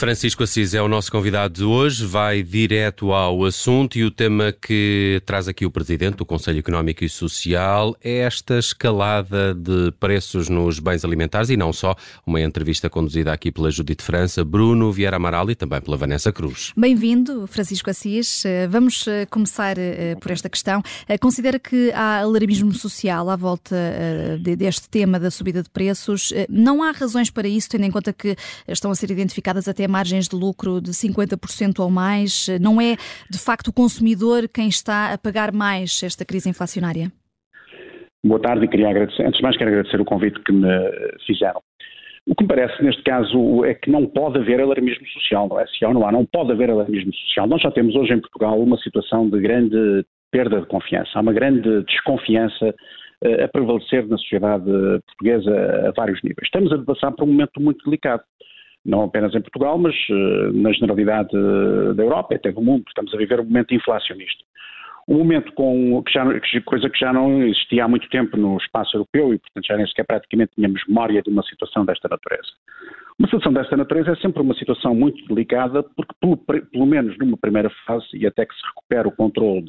Francisco Assis é o nosso convidado de hoje, vai direto ao assunto e o tema que traz aqui o Presidente do Conselho Económico e Social é esta escalada de preços nos bens alimentares e não só. Uma entrevista conduzida aqui pela Judite França, Bruno Vieira Amaral e também pela Vanessa Cruz. Bem-vindo, Francisco Assis. Eh, vamos eh, começar eh, por esta questão. Considera que há alarmismo social à volta deste tema da subida de preços. Não há razões para isso, tendo em conta que estão a ser identificadas até margens de lucro de 50% ou mais. Não é, de facto, o consumidor quem está a pagar mais esta crise inflacionária? Boa tarde e queria agradecer, antes de mais quero agradecer o convite que me fizeram. O que me parece neste caso é que não pode haver alarmismo social, não é? Se há ou não há, não pode haver alarmismo social. Nós já temos hoje em Portugal uma situação de grande perda de confiança, há uma grande desconfiança uh, a prevalecer na sociedade portuguesa a vários níveis. Estamos a passar por um momento muito delicado não apenas em Portugal, mas uh, na generalidade uh, da Europa até do mundo. Estamos a viver um momento inflacionista. Um momento com que já, coisa que já não existia há muito tempo no espaço europeu e, portanto, já nem sequer praticamente tínhamos memória de uma situação desta natureza. Uma situação desta natureza é sempre uma situação muito delicada, porque, pelo, pelo menos numa primeira fase, e até que se recupere o controle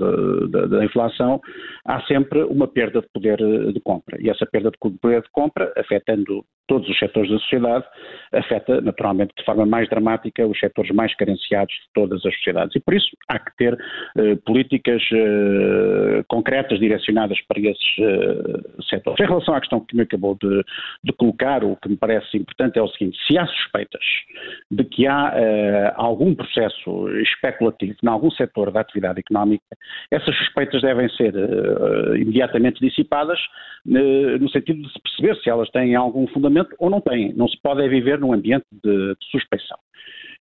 da inflação, há sempre uma perda de poder de compra. E essa perda de poder de compra, afetando todos os setores da sociedade, afeta naturalmente de forma mais dramática os setores mais carenciados de todas as sociedades. E por isso há que ter eh, políticas eh, concretas direcionadas para esses eh, setores. Em relação à questão que me acabou de, de, colocar, o que me parece importante é o seguinte: se há suspeitas de que há eh, algum processo especulativo em algum setor da atividade económica, essas suspeitas devem ser eh, imediatamente dissipadas eh, no sentido de se perceber se elas têm algum fundamento ou não têm. Não se pode é viver num ambiente de, de suspeição.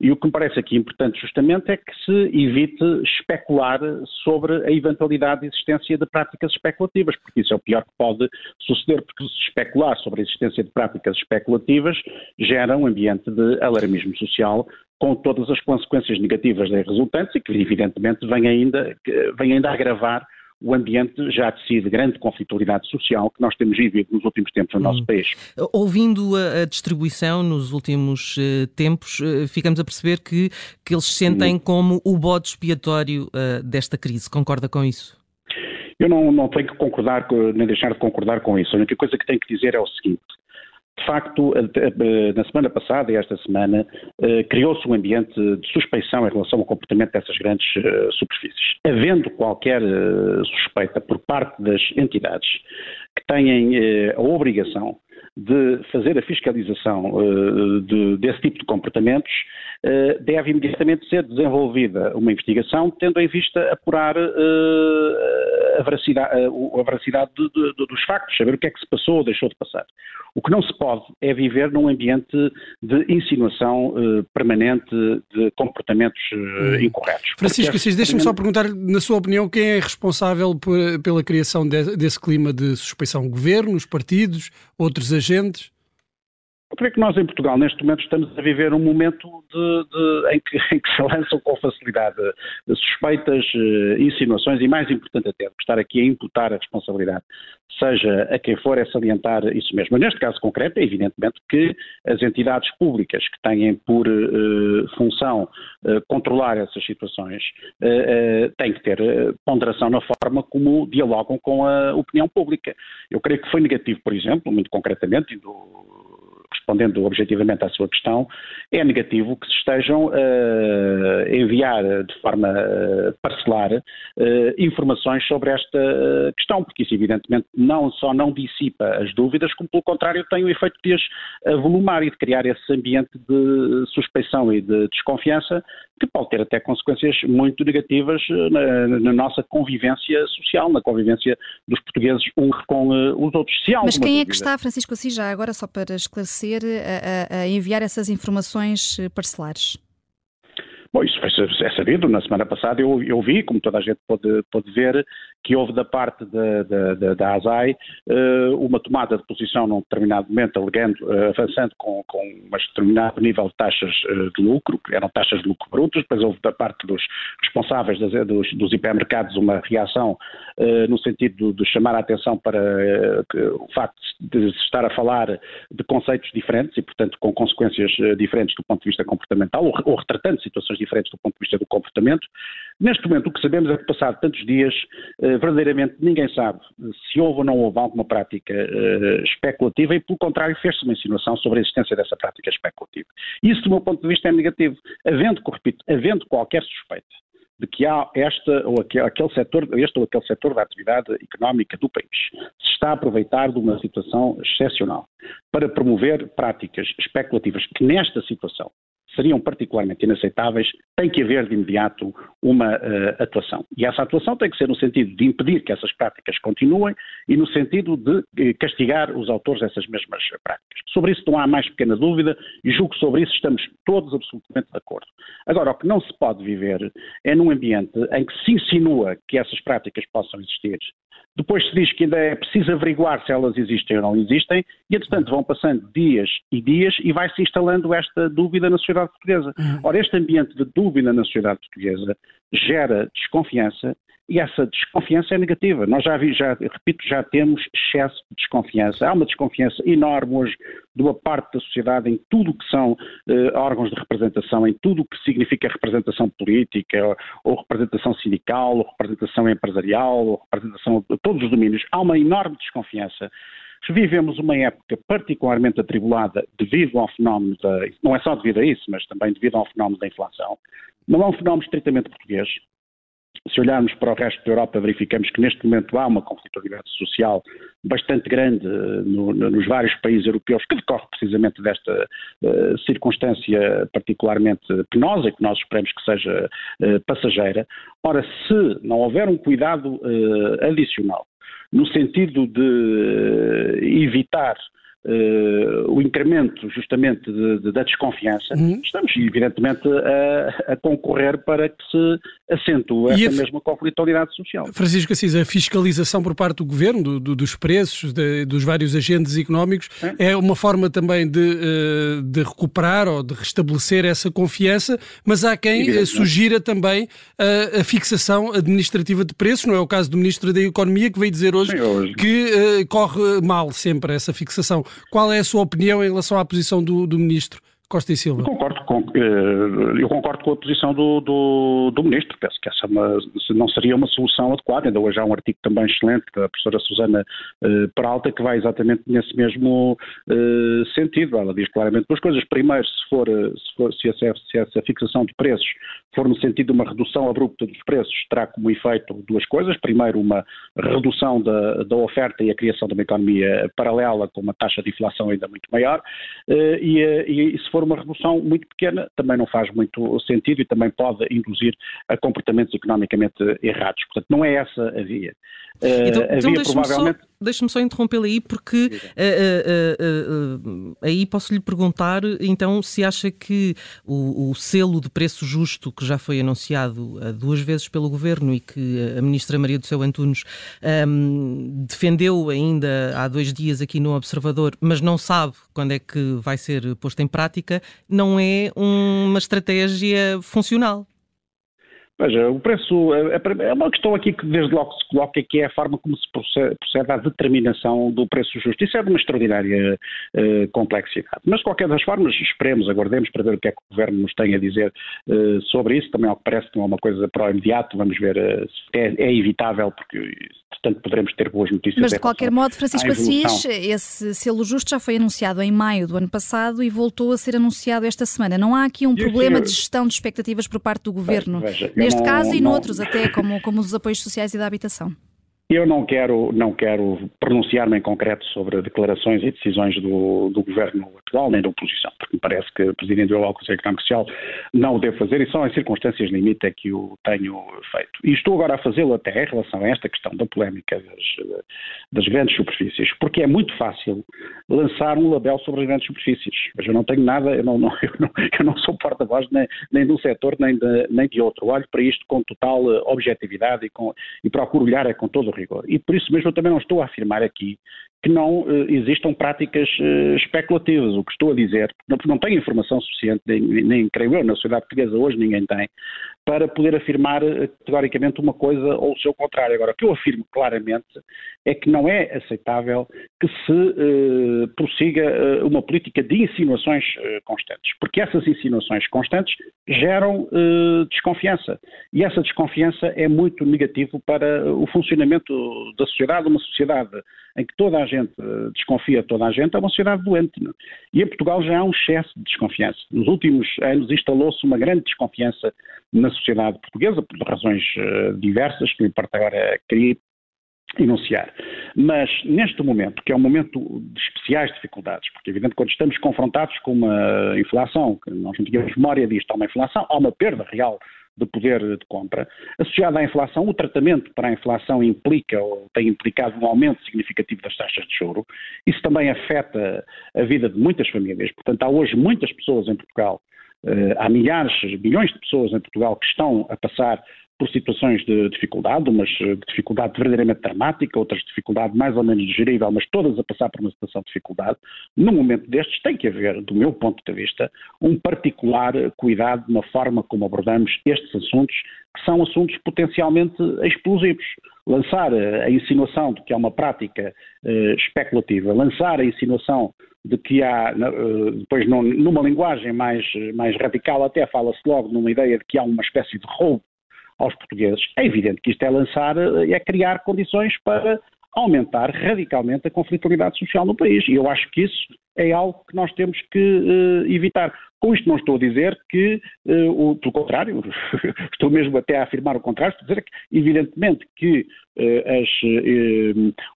E o que me parece aqui importante justamente é que se evite especular sobre a eventualidade de existência de práticas especulativas, porque isso é o pior que pode suceder, porque se especular sobre a existência de práticas especulativas gera um ambiente de alarmismo social com todas as consequências negativas resultantes e que evidentemente vem ainda, vem ainda agravar o ambiente já de si de grande conflitualidade social que nós temos vivido nos últimos tempos no nosso hum. país. Ouvindo a, a distribuição nos últimos uh, tempos, uh, ficamos a perceber que, que eles sentem hum. como o bode expiatório uh, desta crise. Concorda com isso? Eu não, não tenho que concordar, nem deixar de concordar com isso. A única coisa que tenho que dizer é o seguinte: de facto, na semana passada e esta semana, eh, criou-se um ambiente de suspeição em relação ao comportamento dessas grandes eh, superfícies. Havendo qualquer eh, suspeita por parte das entidades que têm a obrigação de fazer a fiscalização de, desse tipo de comportamentos, deve imediatamente ser desenvolvida uma investigação tendo em vista apurar a veracidade, a veracidade de, de, dos factos, saber o que é que se passou ou deixou de passar. O que não se pode é viver num ambiente de insinuação uh, permanente de comportamentos uh, incorretos. Francisco Assis, deixe-me só perguntar, na sua opinião, quem é responsável por, pela criação de, desse clima de suspeição? Governos, partidos, outros agentes? Eu creio que nós em Portugal, neste momento, estamos a viver um momento de, de, em, que, em, que, se lançam com facilidade suspeitas, eh, insinuações e, mais importante até, estar aqui a imputar a responsabilidade, seja a quem for, é salientar isso mesmo. Mas neste caso concreto, é evidentemente que as entidades públicas que têm por uh, função uh, controlar essas situações têm que ter ponderação na forma como dialogam com a opinião pública. Eu creio que foi negativo, por exemplo, muito concretamente, e do respondendo objetivamente à sua questão, é negativo que se estejam a enviar de forma parcelar informações sobre esta questão, porque isso evidentemente não só não dissipa as dúvidas, como pelo contrário tem o efeito de as avolumar e de criar esse ambiente de suspeição e de desconfiança que pode ter até consequências muito negativas na, na nossa convivência social, na convivência dos portugueses uns com os outros. Se Mas quem dúvida, é que está, Francisco Assis, já agora só para esclarecer, a, a, a enviar essas informações eh, parcelares? Bom, isso é sabido. Na semana passada eu, eu vi, como toda a gente pode, pode ver, que houve da parte da, da, da ASAI uh, uma tomada de posição num determinado momento, alegando, uh, avançando com, com um determinado nível de taxas uh, de lucro, que eram taxas de lucro brutos, depois houve da parte dos responsáveis das, dos, dos hipermercados uma reação no sentido de chamar a atenção para o facto de se estar a falar de conceitos diferentes e, portanto, com consequências diferentes do ponto de vista comportamental, ou, ou, retratando situações diferentes do ponto de vista do comportamento. Neste momento, o que sabemos é que, passado tantos dias, uh, verdadeiramente ninguém sabe se houve ou não houve alguma prática especulativa e, pelo contrário, fez-se uma insinuação sobre a existência dessa prática especulativa. Isso, do meu ponto de vista, é negativo. Havendo, repito, havendo qualquer suspeita de que há esta ou aquele, aquele setor, este ou aquele setor da atividade económica do país se está a aproveitar de uma situação excepcional para promover práticas especulativas que nesta situação seriam particularmente inaceitáveis, tem que haver de imediato uma uh, atuação. E essa atuação tem que ser no sentido de impedir que essas práticas continuem e no sentido de uh, castigar os autores dessas mesmas práticas. Sobre isso não há mais pequena dúvida e julgo que sobre isso estamos todos absolutamente de acordo. Agora, o que não se pode viver é num ambiente em que se insinua que essas práticas possam existir depois se diz que ainda é preciso averiguar se elas existem ou não existem, e entretanto vão passando dias e dias e vai-se instalando esta dúvida na sociedade portuguesa. Uhum. Ora, este ambiente de dúvida na sociedade portuguesa gera desconfiança e essa desconfiança é negativa. Nós já, já, repito, já temos excesso de desconfiança. Há uma desconfiança enorme hoje de uma parte da sociedade em tudo o que são uh, órgãos de representação, em tudo o que significa representação política, ou, ou, representação sindical, ou representação empresarial, ou representação de todos os domínios. Há uma enorme desconfiança. Vivemos uma época particularmente atribulada devido ao fenómeno da. Não é só devido a isso, mas também devido ao fenómeno da inflação. Não é um fenómeno estritamente português se olharmos para o resto da Europa, verificamos que neste momento há uma conflitualidade social bastante grande eh, no, nos vários países europeus, que decorre precisamente desta uh, circunstância particularmente penosa que nós esperamos que seja uh, passageira. Ora, se não houver um cuidado uh, adicional no sentido de evitar Uh, o incremento justamente de, de, da desconfiança, uhum. estamos evidentemente a, a, concorrer para que se acentue essa a, mesma conflitualidade social. Francisco Assis, a fiscalização por parte do governo, do, do, dos preços, de, dos vários agentes económicos, é. é uma forma também de, uh, de, recuperar ou de restabelecer essa confiança, mas há quem uh, sugira também a fixação administrativa de preços, não é o caso do Ministro da Economia que veio dizer hoje, Sim, hoje. que corre mal sempre essa fixação. Qual é a sua opinião em relação à posição do, do Ministro? Costa e Silva. Eu concordo com, eh, eu concordo com a posição do, do, do Ministro. Penso que essa é uma, não seria uma solução adequada. Ainda hoje há um artigo também excelente da professora Susana uh, Peralta que vai exatamente nesse mesmo uh, sentido. Ela diz claramente duas coisas. Primeiro, se for, se, for se, essa, se essa fixação de preços for no sentido de uma redução abrupta dos preços, terá como efeito duas coisas. Primeiro, uma redução da, da oferta e a criação de uma economia paralela com uma taxa de inflação ainda muito maior. E, e se for for uma redução muito pequena, também não faz muito sentido e também pode induzir a comportamentos economicamente errados. Portanto, não é essa a via. Então, uh, então deixe-me provavelmente... só, deixe só interrompê-lo aí, porque uh, uh, aí posso-lhe perguntar, então, se acha que o, o, selo de preço justo que já foi anunciado duas vezes pelo Governo e que a Ministra Maria do Céu Antunes um, defendeu ainda há dois dias aqui no Observador, mas não sabe quando é que vai ser posto em prática, não é uma estratégia funcional. Veja, o preço é, é, é uma questão aqui que desde logo se coloca que é a forma como se procede, à determinação do preço justo. Isso é de uma extraordinária uh, complexidade. Mas de qualquer das formas, esperemos, aguardemos para ver o que é que o Governo nos tem a dizer uh, sobre isso. Também ao que parece não é uma coisa para o imediato, vamos ver uh, se é, é, evitável, porque portanto poderemos ter boas notícias. Mas de qualquer modo, Francisco Assis, esse selo justo já foi anunciado em maio do ano passado e voltou a ser anunciado esta semana. Não há aqui um problema de gestão de expectativas por parte do Governo? Veja, neste não, caso e noutros até, como, como os apoios sociais e da habitação? Eu não quero, não quero pronunciar-me em concreto sobre declarações e decisões do, do, governo atual, nem da oposição, porque me parece que o Presidente do Conselho Económico Social não o deve fazer e só em circunstâncias limite é que o tenho feito. E estou agora a fazê-lo até em relação a esta questão da polémica das, das, grandes superfícies, porque é muito fácil lançar um label sobre as grandes superfícies. Mas eu não tenho nada, eu não, não, eu não, eu não sou porta-voz nem, nem de um setor nem de, nem de outro. Olho para isto com total objetividade e, com, e procuro olhar é com todo o rigor. E por isso mesmo eu também não estou a afirmar aqui que não uh, existam práticas uh, especulativas. O que estou a dizer, não, não tenho informação suficiente, nem, nem creio eu, na sociedade portuguesa hoje ninguém tem, para poder afirmar categoricamente uma coisa ou o seu contrário. Agora, o que eu afirmo claramente é que não é aceitável que se uh, prossiga uh, uma política de insinuações uh, constantes, porque essas insinuações constantes geram desconfiança e essa desconfiança é muito negativo para o funcionamento da sociedade, uma sociedade em que toda a gente desconfia de toda a gente, é uma sociedade doente. Não? É? E em Portugal já há um excesso de desconfiança. Nos últimos anos instalou-se uma grande desconfiança na sociedade portuguesa, por razões diversas, que me importa agora queria enunciar. Mas neste momento, que é um momento de especiais dificuldades, porque é evidente quando estamos confrontados com uma inflação, que nós não tínhamos memória disto, há uma inflação, há uma perda real de poder de compra. Associada à inflação, o tratamento para a inflação implica ou tem implicado um aumento significativo das taxas de juro. Isso também afeta a vida de muitas famílias. Portanto, há hoje muitas pessoas em Portugal Uh, há milhares, milhões de pessoas em Portugal que estão a passar por situações de dificuldade, umas de dificuldade verdadeiramente dramática, outras de dificuldade mais ou menos digerível, mas todas a passar por uma situação de dificuldade, num momento destes tem que haver, do meu ponto de vista, um particular cuidado na forma como abordamos estes assuntos, que são assuntos potencialmente explosivos. Lançar a insinuação de que há uma prática uh, especulativa, lançar a insinuação de que há, depois numa linguagem mais, mais radical, até fala-se logo numa ideia de que há uma espécie de roubo aos portugueses. É evidente que isto é lançar, eh, é criar condições para aumentar radicalmente a conflitualidade social no país. E eu acho que isso é algo que nós temos que uh, evitar. Com isto não estou a dizer que, uh, o, pelo contrário, estou mesmo até a afirmar o contrário, estou a dizer que, evidentemente, que uh, as,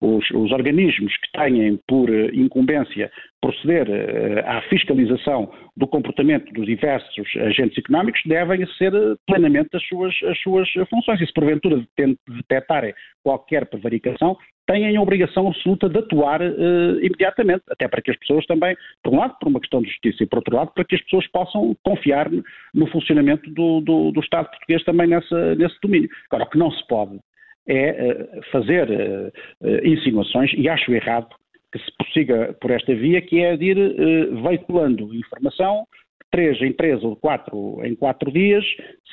os, os, organismos que têm por incumbência proceder à fiscalização do comportamento dos diversos agentes económicos devem ser plenamente as suas, as suas funções. E se porventura detectarem qualquer prevaricação, têm a obrigação absoluta de atuar imediatamente, até para que as pessoas também, por um lado, por uma questão de justiça e por outro lado, para que as pessoas possam confiar no funcionamento do, do, do Estado português também nessa, nesse domínio. Agora, o que não se pode é uh, fazer uh, insinuações, e acho errado que se prossiga por esta via, que é de ir veiculando informação três em três ou quatro em quatro dias,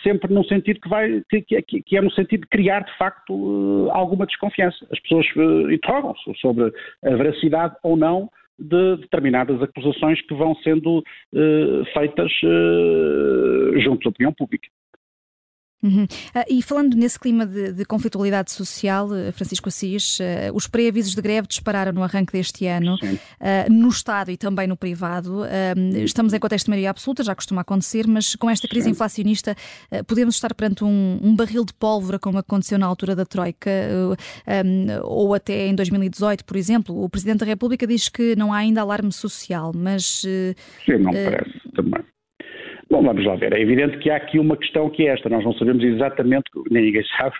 sempre num sentido que vai que, que, que é no sentido de criar de facto eh, alguma desconfiança. As pessoas interrogam-se sobre a veracidade ou não de determinadas acusações que vão sendo uh, feitas uh, junto à opinião pública. Uhum. Uh, e falando nesse clima de, de conflitualidade social, uh, Francisco Assis, uh, os pré-avisos de greve dispararam no arranque deste ano, no Estado e também no privado. estamos em contexto de maioria absoluta, já costuma acontecer, mas com esta crise Sim. inflacionista podemos estar perante um, um, barril de pólvora, como aconteceu na altura da Troika, um, ou até em 2018, por exemplo. O Presidente da República diz que não há ainda alarme social, mas. Sim, não parece também. Bom, vamos lá ver. É evidente que há aqui uma questão que é esta. Nós não sabemos exatamente, nem ninguém sabe,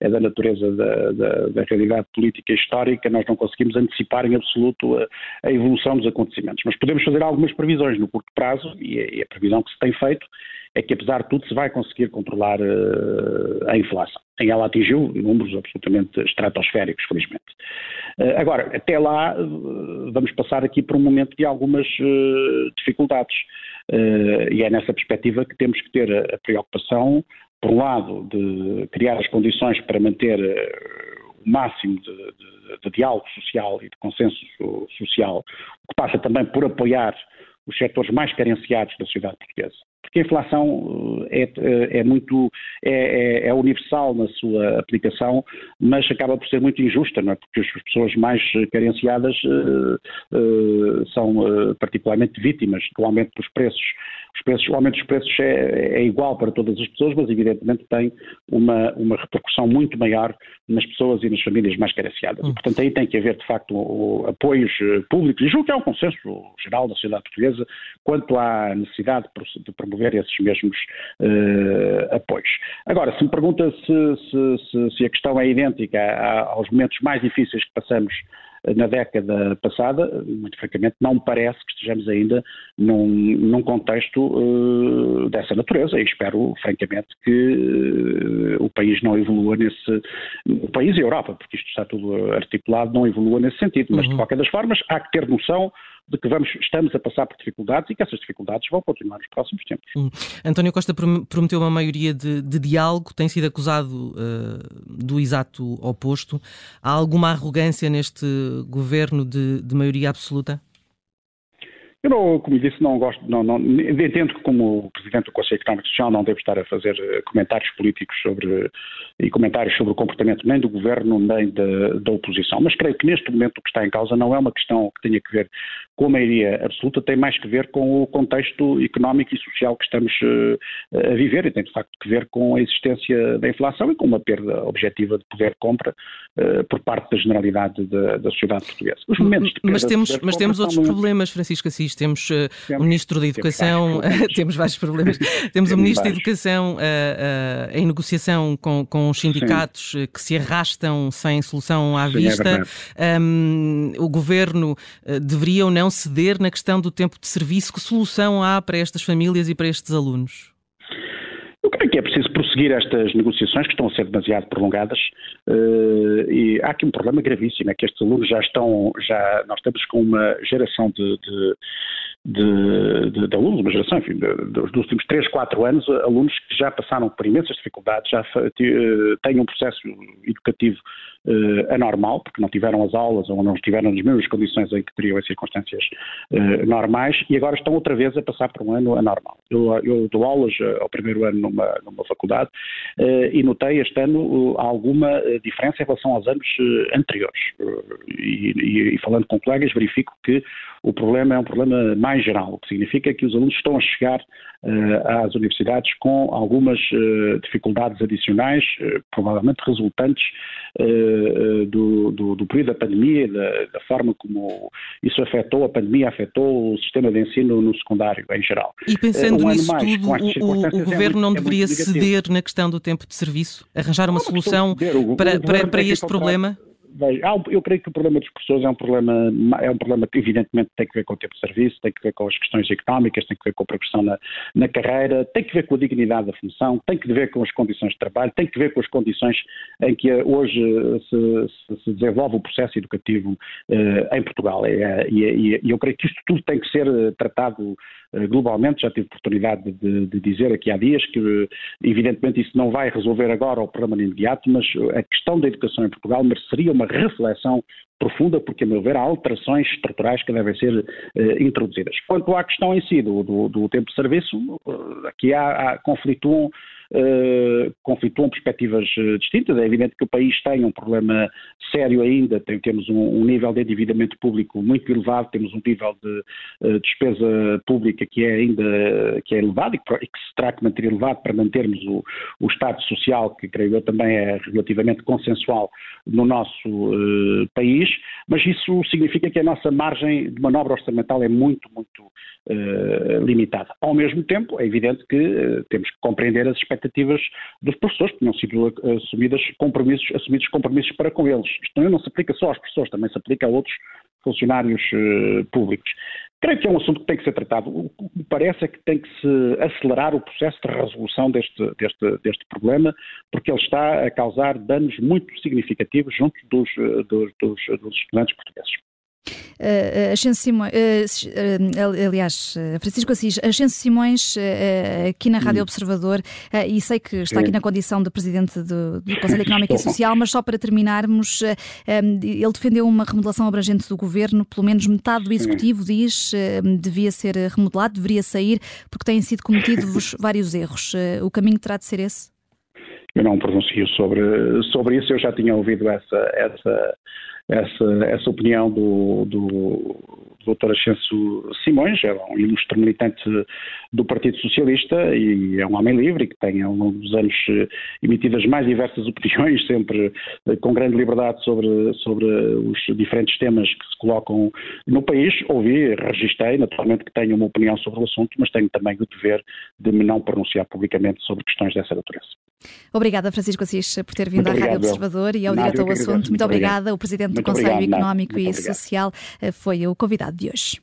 é da natureza da, da, da realidade política e histórica, nós não conseguimos antecipar em absoluto a, a, evolução dos acontecimentos. Mas podemos fazer algumas previsões no curto prazo, e a, e a previsão que se tem feito é que, apesar de tudo, se vai conseguir controlar uh, a inflação. Em ela atingiu números absolutamente estratosféricos, felizmente. Uh, agora, até lá, uh, vamos passar aqui por um momento de algumas dificuldades. E é nessa perspectiva que temos que ter a, preocupação, por um lado, de criar as condições para manter o máximo de, de, de, diálogo social e de consenso social, o que passa também por apoiar os setores mais carenciados da sociedade portuguesa porque a inflação eh, é, eh, é muito é, é, é, universal na sua aplicação, mas acaba por ser muito injusta, não é? porque as pessoas mais carenciadas uh, uh, são uh, particularmente vítimas do aumento dos preços. Os preços, o aumento dos preços é, é, igual para todas as pessoas, mas evidentemente tem uma, uma repercussão muito maior nas pessoas e nas famílias mais carenciadas. E, portanto, aí tem que haver, de facto, o, o, apoios públicos, e julgo que é um consenso geral da sociedade portuguesa quanto à necessidade de promover esses mesmos uh, apoios. Agora, se me pergunta se, se, se, se, a questão é idêntica aos momentos mais difíceis que passamos na década passada, muito francamente, não me parece que estejamos ainda num, num contexto uh, dessa natureza e espero, francamente, que uh, o país não evolua nesse. O país e a Europa, porque isto está tudo articulado, não evolua nesse sentido. Mas, uhum. de qualquer das formas, há que ter noção de que vamos, estamos a passar por dificuldades e que essas dificuldades vão continuar nos próximos tempos. Hum. António Costa prometeu uma maioria de, de diálogo, tem sido acusado uh, do exato oposto. Há alguma arrogância neste governo de, de maioria absoluta? Eu, não, como disse, não gosto, não, não, entendo que como Presidente do Conselho Económico Social não devo estar a fazer eh, comentários políticos sobre, e comentários sobre o comportamento nem do Governo nem da, da oposição, mas creio que neste momento o que está em causa não é uma questão que tenha que ver com a maioria absoluta, tem mais que ver com o contexto económico e social que estamos uh, a viver e tem de facto que ver com a existência da inflação e com uma perda objetiva de poder de compra uh, por parte da generalidade da, da sociedade portuguesa. Os momentos de mas temos, mas temos outros problemas, Francisco Assis temos uh, o Ministro da Educação, temos vários problemas, temos o Ministro da Educação uh, uh, em negociação com, com os sindicatos Sim. que se arrastam sem solução à Sim, é vista. É um, o Governo deveria ou não ceder na questão do tempo de serviço? Que solução há para estas famílias e para estes alunos? Eu creio que é preciso prosseguir estas negociações que estão a ser demasiado prolongadas uh, e há aqui um problema gravíssimo, é que estes alunos já estão, já, nós estamos com uma geração de, de de, de, de, alunos, uma geração, enfim, dos últimos 3, 4 anos, alunos que já passaram por imensas dificuldades, já uh, têm um processo educativo uh, anormal, porque não tiveram as aulas ou não estiveram nas mesmas condições em que teriam as circunstâncias uh, normais e agora estão outra vez a passar por um ano anormal. Eu, eu dou aulas ao primeiro ano numa, numa faculdade e notei este ano alguma diferença em relação aos anos anteriores. E, e, e falando com colegas, verifico que o problema é um problema mais geral, o que significa que os alunos estão a chegar uh, às universidades com algumas uh, dificuldades adicionais, uh, provavelmente resultantes do, do, do, período da pandemia, da, da, forma como isso afetou, a pandemia afetou o sistema de ensino no secundário em geral. E pensando um nisso mais, tudo, o, o, é Governo é não deveria ceder na questão do tempo de serviço? Arranjar uma não, solução para, para, para este problema? Eu creio que o problema dos professores é um problema, é um problema que evidentemente tem que ver com o tempo de serviço, tem que ver com as questões económicas, tem que ver com a progressão na, na carreira, tem que ver com a dignidade da função, tem que ver com as condições de trabalho, tem que ver com as condições em que hoje se, se, se desenvolve o processo educativo uh, em Portugal. E, e, e, eu creio que isto tudo tem que ser eh, tratado globalmente. Já tive oportunidade de, de, dizer aqui há dias que, evidentemente, isso não vai resolver agora o problema imediato, mas a questão da educação em Portugal mereceria uma reflexão profunda, porque, a meu ver, há alterações estruturais que devem ser introduzidas. Quanto à questão em si do, do, do tempo de serviço, aqui há, há uh, conflituam perspectivas uh, distintas. É evidente que o país tem um problema sério ainda, tem, temos um, um, nível de endividamento público muito elevado, temos um nível de uh, despesa pública que é ainda que é elevado e que, que, se terá que manter elevado para mantermos o, o Estado Social, que creio eu também é relativamente consensual no nosso país, mas isso significa que a nossa margem de manobra orçamental é muito, muito limitada. Ao mesmo tempo, é evidente que temos que compreender as expectativas expectativas dos professores, tinham sido assumidas compromissos, assumidos compromissos para com eles. Isto não se aplica só aos professores, também se aplica a outros funcionários uh, públicos. Creio que é um assunto que tem que ser tratado. O que me parece é que tem que se acelerar o processo de resolução deste, deste, deste problema, porque ele está a causar danos muito significativos junto dos, eh, dos, dos, dos estudantes portugueses. Uh, Ascenso Simões, uh, aliás, Francisco Assis, Ascenso Simões, aqui na Rádio hum. Observador, e sei que está aqui na condição de Presidente do, do Conselho Económico e Social, mas só para terminarmos, ele defendeu uma remodelação abrangente do Governo, pelo menos metade do Executivo diz devia ser remodelado, deveria sair, porque têm sido cometidos vários erros. O caminho terá de ser esse? Eu não pronuncio sobre, sobre isso, eu já tinha ouvido essa, essa essa, essa opinião do, do, Dr. Ascenso Simões, é um ilustre militante do Partido Socialista e é um homem livre que tem ao longo dos anos emitido as mais diversas opiniões, sempre eh, com grande liberdade sobre, sobre os diferentes temas que se colocam no país. Ouvi, registrei, naturalmente que tenho uma opinião sobre o assunto, mas tenho também o dever de me não pronunciar publicamente sobre questões dessa natureza. Obrigada, Francisco Assis, por ter vindo Muito à Rádio Observador e ao Direto ao Assunto. Muito, Muito obrigada. O Presidente do Conselho Económico e Social eh, foi o convidado de hoje.